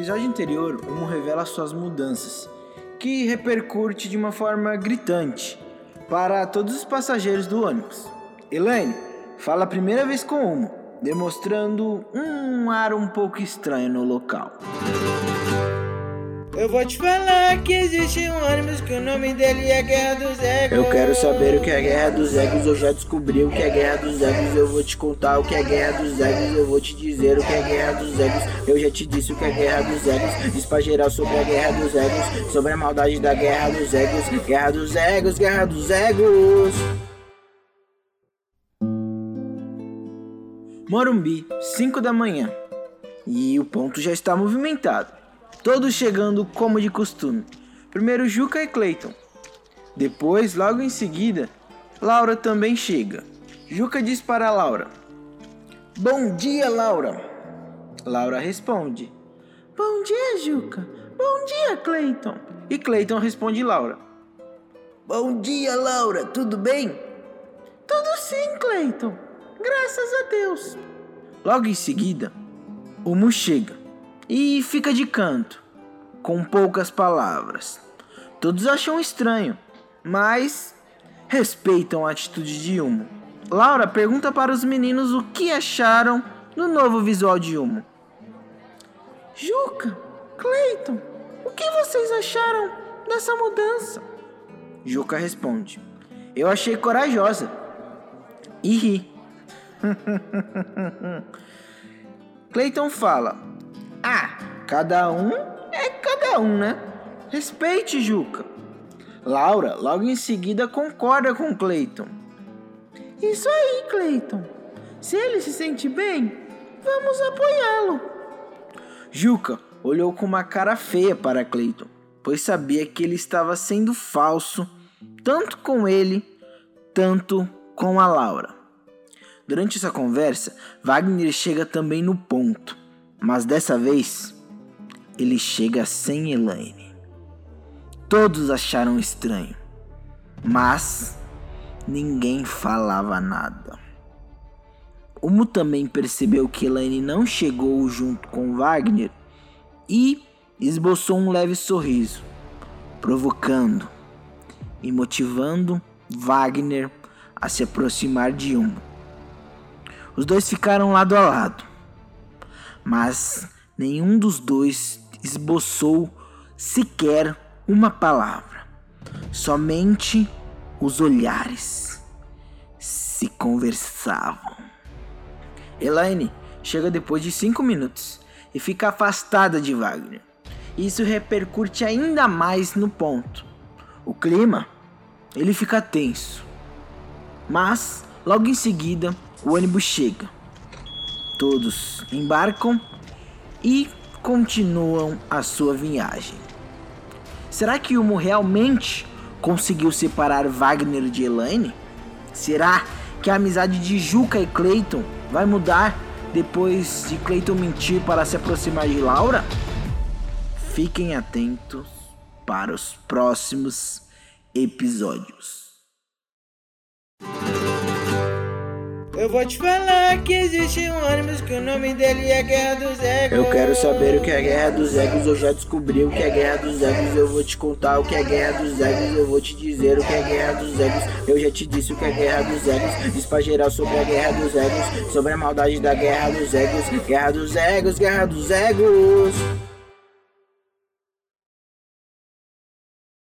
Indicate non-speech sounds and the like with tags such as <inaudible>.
episódio anterior, Umo revela suas mudanças, que repercute de uma forma gritante para todos os passageiros do ônibus. Elaine fala a primeira vez com Umo, demonstrando um ar um pouco estranho no local. Eu vou te falar que existe um ônibus que o nome dele é Guerra dos Egos. Eu quero saber o que é Guerra dos Egos, eu já descobri o que é Guerra dos Egos, eu vou te contar o que é Guerra dos Egos, eu vou te dizer o que é Guerra dos Egos, eu já te disse o que é Guerra dos Egos, diz pra geral sobre a Guerra dos Egos, sobre a maldade da Guerra dos Egos, Guerra dos Egos, Guerra dos Egos. Morumbi, 5 da manhã. E o ponto já está movimentado. Todos chegando como de costume. Primeiro Juca e Clayton. Depois, logo em seguida, Laura também chega. Juca diz para Laura: Bom dia, Laura. Laura responde: Bom dia, Juca. Bom dia, Clayton. E Clayton responde Laura: Bom dia, Laura. Tudo bem? Tudo sim, Clayton. Graças a Deus. Logo em seguida, o Mu chega e fica de canto, com poucas palavras. Todos acham estranho, mas respeitam a atitude de Humo. Laura pergunta para os meninos o que acharam do novo visual de Humo. Juca, Clayton, o que vocês acharam dessa mudança? Juca responde: Eu achei corajosa. E ri. <laughs> Clayton fala: ah, cada um é cada um, né? Respeite, Juca. Laura logo em seguida concorda com Clayton. Isso aí, Clayton. Se ele se sente bem, vamos apoiá-lo. Juca olhou com uma cara feia para Clayton, pois sabia que ele estava sendo falso, tanto com ele, tanto com a Laura. Durante essa conversa, Wagner chega também no ponto. Mas dessa vez, ele chega sem Elaine. Todos acharam estranho, mas ninguém falava nada. Umo também percebeu que Elaine não chegou junto com Wagner e esboçou um leve sorriso, provocando e motivando Wagner a se aproximar de Umo. Os dois ficaram lado a lado mas nenhum dos dois esboçou sequer uma palavra. Somente os olhares se conversavam. Elaine chega depois de cinco minutos e fica afastada de Wagner. Isso repercute ainda mais no ponto. O clima, ele fica tenso. Mas, logo em seguida, o ônibus chega todos embarcam e continuam a sua viagem. Será que Humo realmente conseguiu separar Wagner de Elaine? Será que a amizade de Juca e Clayton vai mudar depois de Clayton mentir para se aproximar de Laura? Fiquem atentos para os próximos episódios. Eu vou te falar que existe um ônibus que o nome dele é Guerra dos Egos. Eu quero saber o que é Guerra dos Egos, eu já descobri o que é Guerra dos Egos, eu vou te contar o que é Guerra dos Egos, eu vou te dizer o que é Guerra dos Egos, eu já te disse o que é Guerra dos Egos, diz pra geral sobre a Guerra dos Egos, sobre a maldade da Guerra dos Egos, Guerra dos Egos, Guerra dos Egos.